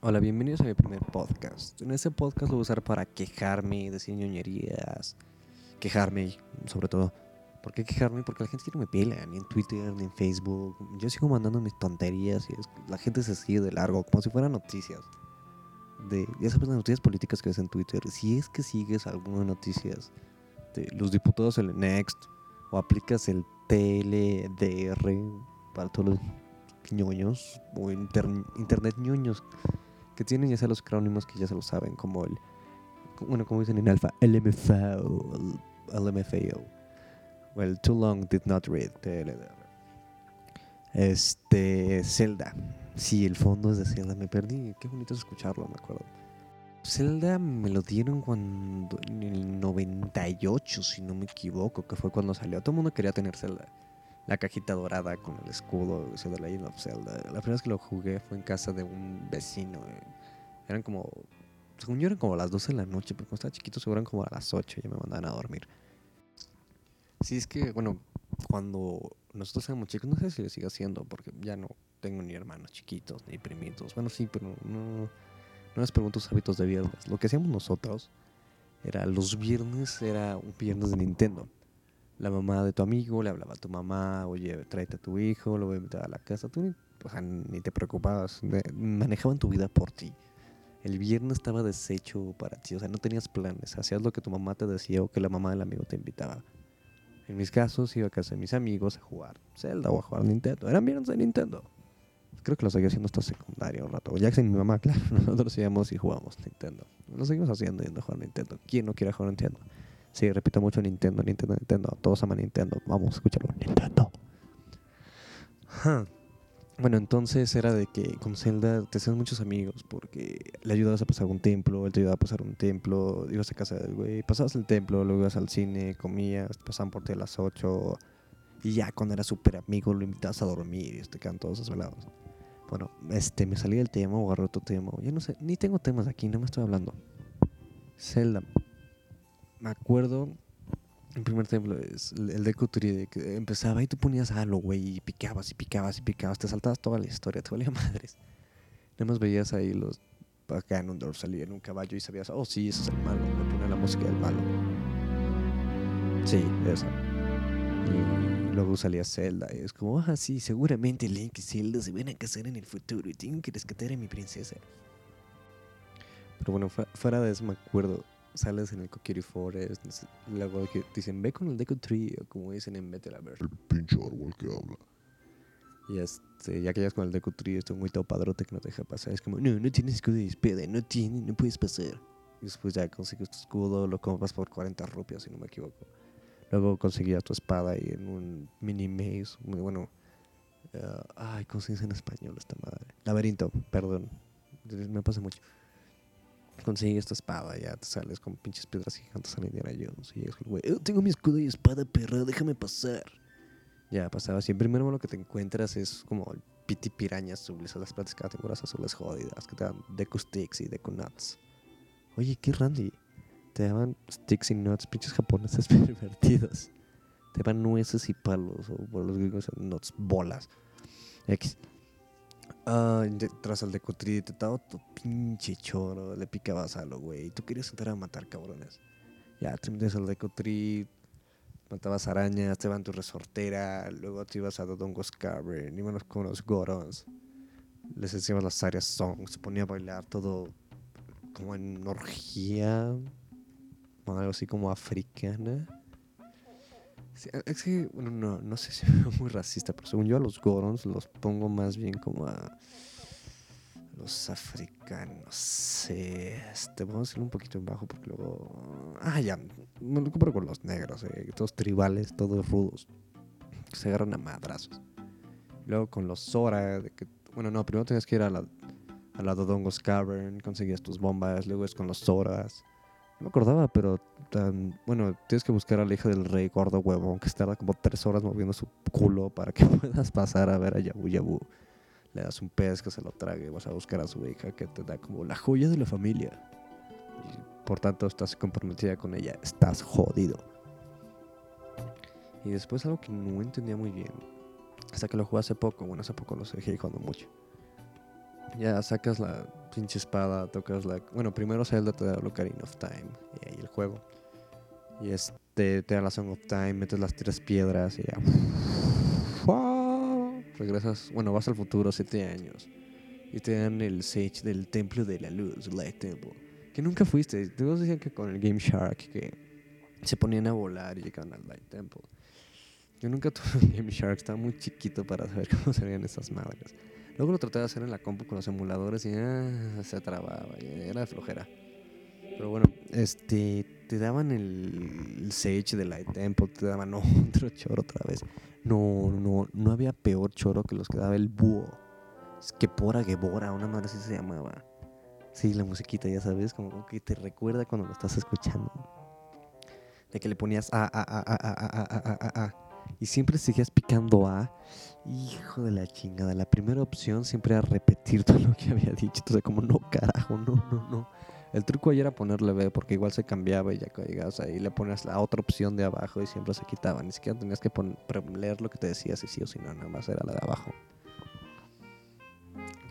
Hola, bienvenidos a mi primer podcast. En este podcast lo voy a usar para quejarme, decir ñoñerías, quejarme sobre todo. ¿Por qué quejarme? Porque la gente no me pela, ni en Twitter, ni en Facebook. Yo sigo mandando mis tonterías y es- la gente se sigue de largo, como si fueran noticias. De, ya sabes, las noticias políticas que ves en Twitter. Si es que sigues algunas noticias de los diputados del Next o aplicas el TLDR para todos los ñoños o inter- internet ñoños que tienen ya sea los acrónimos que ya se lo saben, como el, bueno, como dicen en alfa, LMFAO, LMFAO, o el Too Long Did Not Read. Este, Zelda. Sí, el fondo es de Zelda, me perdí, qué bonito es escucharlo, me acuerdo. Zelda me lo dieron cuando, en el 98, si no me equivoco, que fue cuando salió. Todo el mundo quería tener Zelda. La cajita dorada con el escudo, de The Legend of Zelda. La primera vez que lo jugué fue en casa de un vecino. eh. Eran como, según yo eran como las 12 de la noche, pero cuando estaba chiquito seguro eran como a las 8 y ya me mandaban a dormir. Sí, es que, bueno, cuando nosotros éramos chicos, no sé si lo sigue haciendo, porque ya no tengo ni hermanos chiquitos, ni primitos. Bueno, sí, pero no, no les pregunto sus hábitos de viernes. Lo que hacíamos nosotros era, los viernes era un viernes de Nintendo. La mamá de tu amigo le hablaba a tu mamá, oye, tráete a tu hijo, lo voy a invitar a la casa. Tú ni, o sea, ni te preocupabas, manejaban tu vida por ti. El viernes estaba deshecho para ti, o sea, no tenías planes, hacías lo que tu mamá te decía o que la mamá del amigo te invitaba. En mis casos, iba a casa de mis amigos a jugar Zelda o a jugar Nintendo. Eran viernes de Nintendo. Creo que lo seguía haciendo hasta secundaria un rato. Ya que mi mamá, claro, nosotros íbamos y jugábamos Nintendo. Lo seguimos haciendo yendo a jugar Nintendo. ¿Quién no quiere jugar Nintendo? Sí, repito mucho Nintendo, Nintendo, Nintendo. Todos aman Nintendo. Vamos, escúchalo. Nintendo. Ajá. Bueno, entonces era de que con Zelda te hacías muchos amigos porque le ayudabas a pasar un templo, él te ayudaba a pasar un templo, ibas a casa del güey, pasabas el templo, luego ibas al cine, comías, pasaban por ti a las 8 y ya cuando era súper amigo lo invitabas a dormir y te quedan todos desvelados. Bueno, este, me salí del tema o agarré otro tema, ya no sé, ni tengo temas aquí, no me estoy hablando. Zelda. Me acuerdo, el primer templo es el de Kuturi, de que empezaba y tú ponías halo, güey, y picabas y picabas y picabas, te saltabas toda la historia, te valía madres. Nada más veías ahí los acá en un salía en un caballo y sabías, oh sí, ese es el malo, me pone la música del malo. Sí, esa. Y luego salía Zelda y es como, ah, sí, seguramente Link y Zelda se van a casar en el futuro y tengo que rescatar a mi princesa. Pero bueno, fu- fuera de eso me acuerdo, sales en el Kokiri Forest, luego que dicen, ve con el Deku Tree, o como dicen en Betelaverse. El pinche árbol que habla. Y este, ya que llegas con el Deku Tree, es un muy todo padrote que no te deja pasar. Es como, no, no tienes escudo de espada, no tienes, no puedes pasar. Y después ya consigues tu escudo, lo compras por 40 rupias, si no me equivoco. Luego conseguías tu espada y en un mini maze, muy bueno. eh, ay, ¿cómo se dice en español esta madre? Laberinto, perdón. Me pasa mucho. Consigues tu espada, ya te sales con pinches piedras gigantes a la Indiana Jones. Y llegas con güey, "Eh, tengo mi escudo y espada, perra, déjame pasar. Ya pasaba así. Primero lo que te encuentras es como el piti piraña azul, esas las plantas categorías azules jodidas que te dan Deku Sticks y Deku Nuts. Oye, qué randy. Te daban sticks y nuts, pinches japoneses pervertidos. Te daban nueces y palos, o por los gringos nuts, bolas. X. Ah, de- tras Tree, te daba tu pinche choro, le picabas a lo, güey. Tú querías entrar a matar cabrones. Ya, te metes al Deku Tree, matabas arañas, te van tu resortera, luego te ibas a Dodongo's Cavern, íbamos con los Gorons, les enseñabas las áreas songs, se ponía a bailar todo como en orgía, algo así como africana. Sí, es que, bueno, no, no sé si es muy racista, pero según yo a los Gorons los pongo más bien como a los africanos. Este, vamos a hacerlo un poquito en bajo porque luego. Ah, ya, me lo comparo con los negros, eh, todos tribales, todos rudos, que se agarran a madrazos. Luego con los Zora, de que, bueno, no, primero tenías que ir a la, a la Dodongo's Cavern, conseguías tus bombas, luego es con los Zoras. No me acordaba, pero bueno, tienes que buscar a la hija del rey gordo huevón que tarda como tres horas moviendo su culo para que puedas pasar a ver a Yabu Yabu. Le das un pez que se lo trague vas a buscar a su hija que te da como la joya de la familia. Por tanto estás comprometida con ella. Estás jodido. Y después algo que no entendía muy bien. Hasta que lo jugué hace poco. Bueno, hace poco lo seguí jugando mucho. Ya sacas la pinche espada, tocas la... Bueno, primero Zelda te da Ocarina of Time y ahí juego. Y este te da la Song of Time, metes las tres piedras y ya... Regresas, bueno, vas al futuro siete años. Y te dan el Sage del Templo de la Luz, Light Temple. Que nunca fuiste. Todos decían que con el Game Shark que se ponían a volar y llegaban al Light Temple. Yo nunca tuve un Game Shark, estaba muy chiquito para saber cómo serían esas madres. Luego lo traté de hacer en la compu con los emuladores y ah, se trababa, era de flojera. Pero bueno, este, te daban el, el Sage de Light Temple, te daban otro choro otra vez. No, no, no había peor choro que los que daba el búho. Es que pora Gebora, una madre así se llamaba. Sí, la musiquita, ya sabes, como que te recuerda cuando lo estás escuchando. De que le ponías a, a, a, a, a, a, a, a, Y siempre seguías picando A. Hijo de la chingada. La primera opción siempre era repetir todo lo que había dicho. Entonces, como, no, carajo, no, no, no. El truco ahí era ponerle B porque igual se cambiaba y ya llegabas ahí le ponías la otra opción de abajo y siempre se quitaba. Ni siquiera tenías que leer lo que te decía si sí o si no, nada más era la de abajo.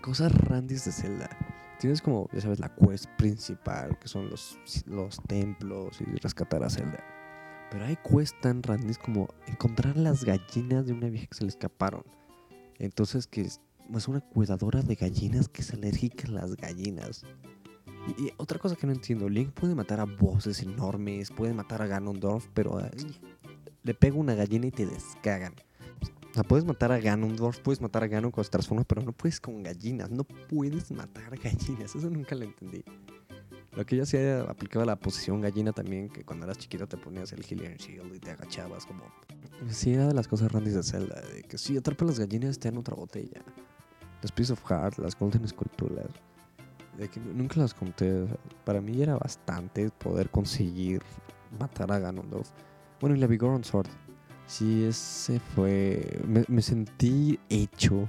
Cosas randis de Zelda. Tienes como, ya sabes, la quest principal, que son los, los templos y rescatar a Zelda. Pero hay quests tan randis como encontrar las gallinas de una vieja que se le escaparon. Entonces, que es, una cuidadora de gallinas que es alérgica a las gallinas. Y, otra cosa que no entiendo, Link puede matar a bosses enormes, puede matar a Ganondorf, pero le pega una gallina y te descagan. O sea, puedes matar a Ganondorf, puedes matar a Ganon cuando se transforma, pero no puedes con gallinas, no puedes matar gallinas, eso nunca lo entendí. Lo que ya se aplicaba la posición gallina también, que cuando eras chiquito te ponías el Hillian Shield y te agachabas como... Sí, era de las cosas randies de Zelda, de que si atrapas las gallinas te dan otra botella. Los Piece of Heart, las Golden Esculturas nunca las conté. para mí era bastante poder conseguir matar a Ganondorf. Bueno, y la Vigoron Sword. Sí, ese fue. Me, sentí hecho.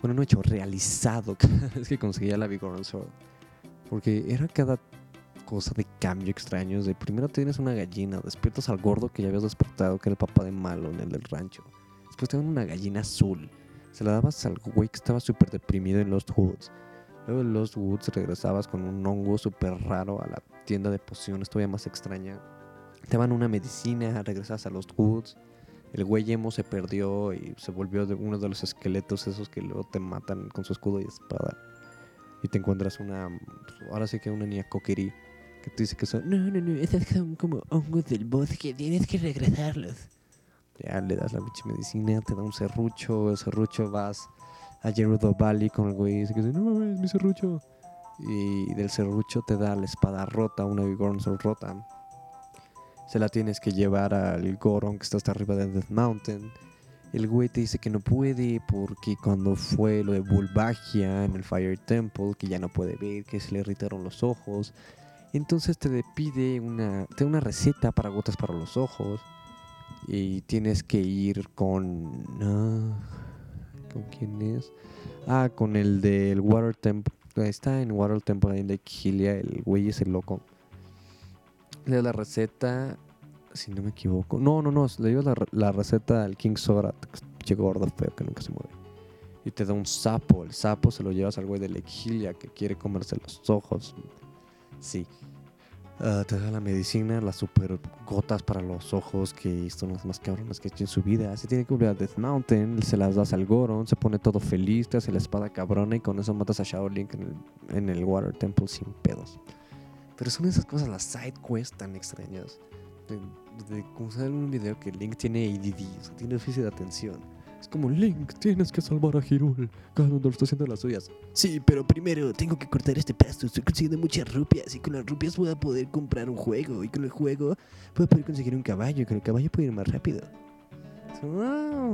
Bueno, no hecho, realizado cada vez que conseguía la Vigoron Sword. Porque era cada cosa de cambio extraños. De primero tienes una gallina, despiertas al gordo que ya habías despertado, que era el papá de Malo en el del rancho. Después te una gallina azul. Se la dabas al güey que estaba súper deprimido en Lost Woods. Luego en Lost Woods regresabas con un hongo súper raro a la tienda de pociones, todavía más extraña. Te van una medicina, regresas a Lost Woods. El güey emo se perdió y se volvió de uno de los esqueletos esos que luego te matan con su escudo y espada. Y te encuentras una, ahora sí que una niña coquerí que te dice que son, no, no, no, esos son como hongos del bosque, tienes que regresarlos. Ya le das la medicina, te da un serrucho, el serrucho vas a Gerudo Valley con el güey y que dice, no mames, mi serrucho. Y del serrucho te da la espada rota, una Goron rota. Se la tienes que llevar al Goron que está hasta arriba de Death Mountain. El güey te dice que no puede porque cuando fue lo de Bulbagia en el Fire Temple, que ya no puede ver, que se le irritaron los ojos. Entonces te pide una, te una receta para gotas para los ojos. Y tienes que ir con... Ah, ¿Con quién es? Ah, con el del Water Temple. Está en Water Temple ahí Lake Hylia. El güey es el loco. Le da la receta. Si no me equivoco. No, no, no. Le dio la, receta al King Sora. Che gordo feo que nunca se mueve. Y te da un sapo. El sapo se lo llevas al güey de Lake Hylia que quiere comerse los ojos. Sí. Ah, te da la medicina, las super gotas para los ojos, que son las más cabronas que ha hecho en su vida. Se tiene que volver a Death Mountain, se las das al Goron, se pone todo feliz, te hace la espada cabrona y con eso matas a Shadow Link en el, Water Temple sin pedos. Pero son esas cosas, las side quests tan extrañas. De, de, como en un video que Link tiene ADD, o sea, tiene déficit de atención es como, Link, tienes que salvar a Hyrule. Ganondorf está haciendo las suyas. Sí, pero primero tengo que cortar este pasto. Estoy consiguiendo muchas rupias y con las rupias voy a poder comprar un juego. Y con el juego voy a poder conseguir un caballo. Y con el caballo puedo ir más rápido. Ah,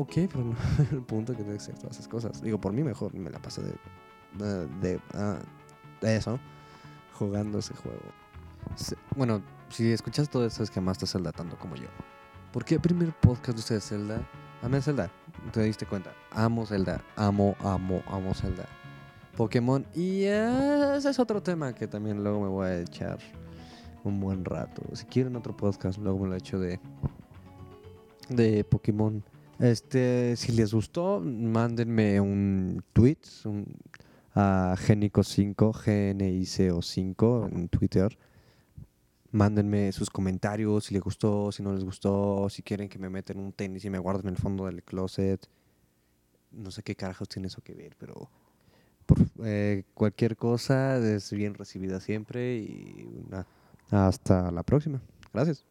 ok, pero no el punto que tienes que hacer todas esas cosas. Digo, por mí mejor me la paso de, de, ah, de eso, jugando ese juego. bueno, si escuchas todo eso es que más estás Zelda tanto como yo. ¿Por qué el primer podcast de ustedes Zelda Amé Zelda, te diste cuenta. Amo Zelda, amo, amo, amo Zelda. Pokémon, y ese es otro tema que también luego me voy a echar un buen rato. Si quieren otro podcast, luego me lo echo de, de Pokémon. Este, si les gustó, mándenme un tweet, a Genico5, GNICO5 en Twitter. Mándenme sus comentarios, si les gustó, si no les gustó, si quieren que me metan un tenis y me guarden en el fondo del closet. No sé qué carajos tiene eso que ver, pero por, eh, cualquier cosa es bien recibida siempre y hasta la próxima. Gracias.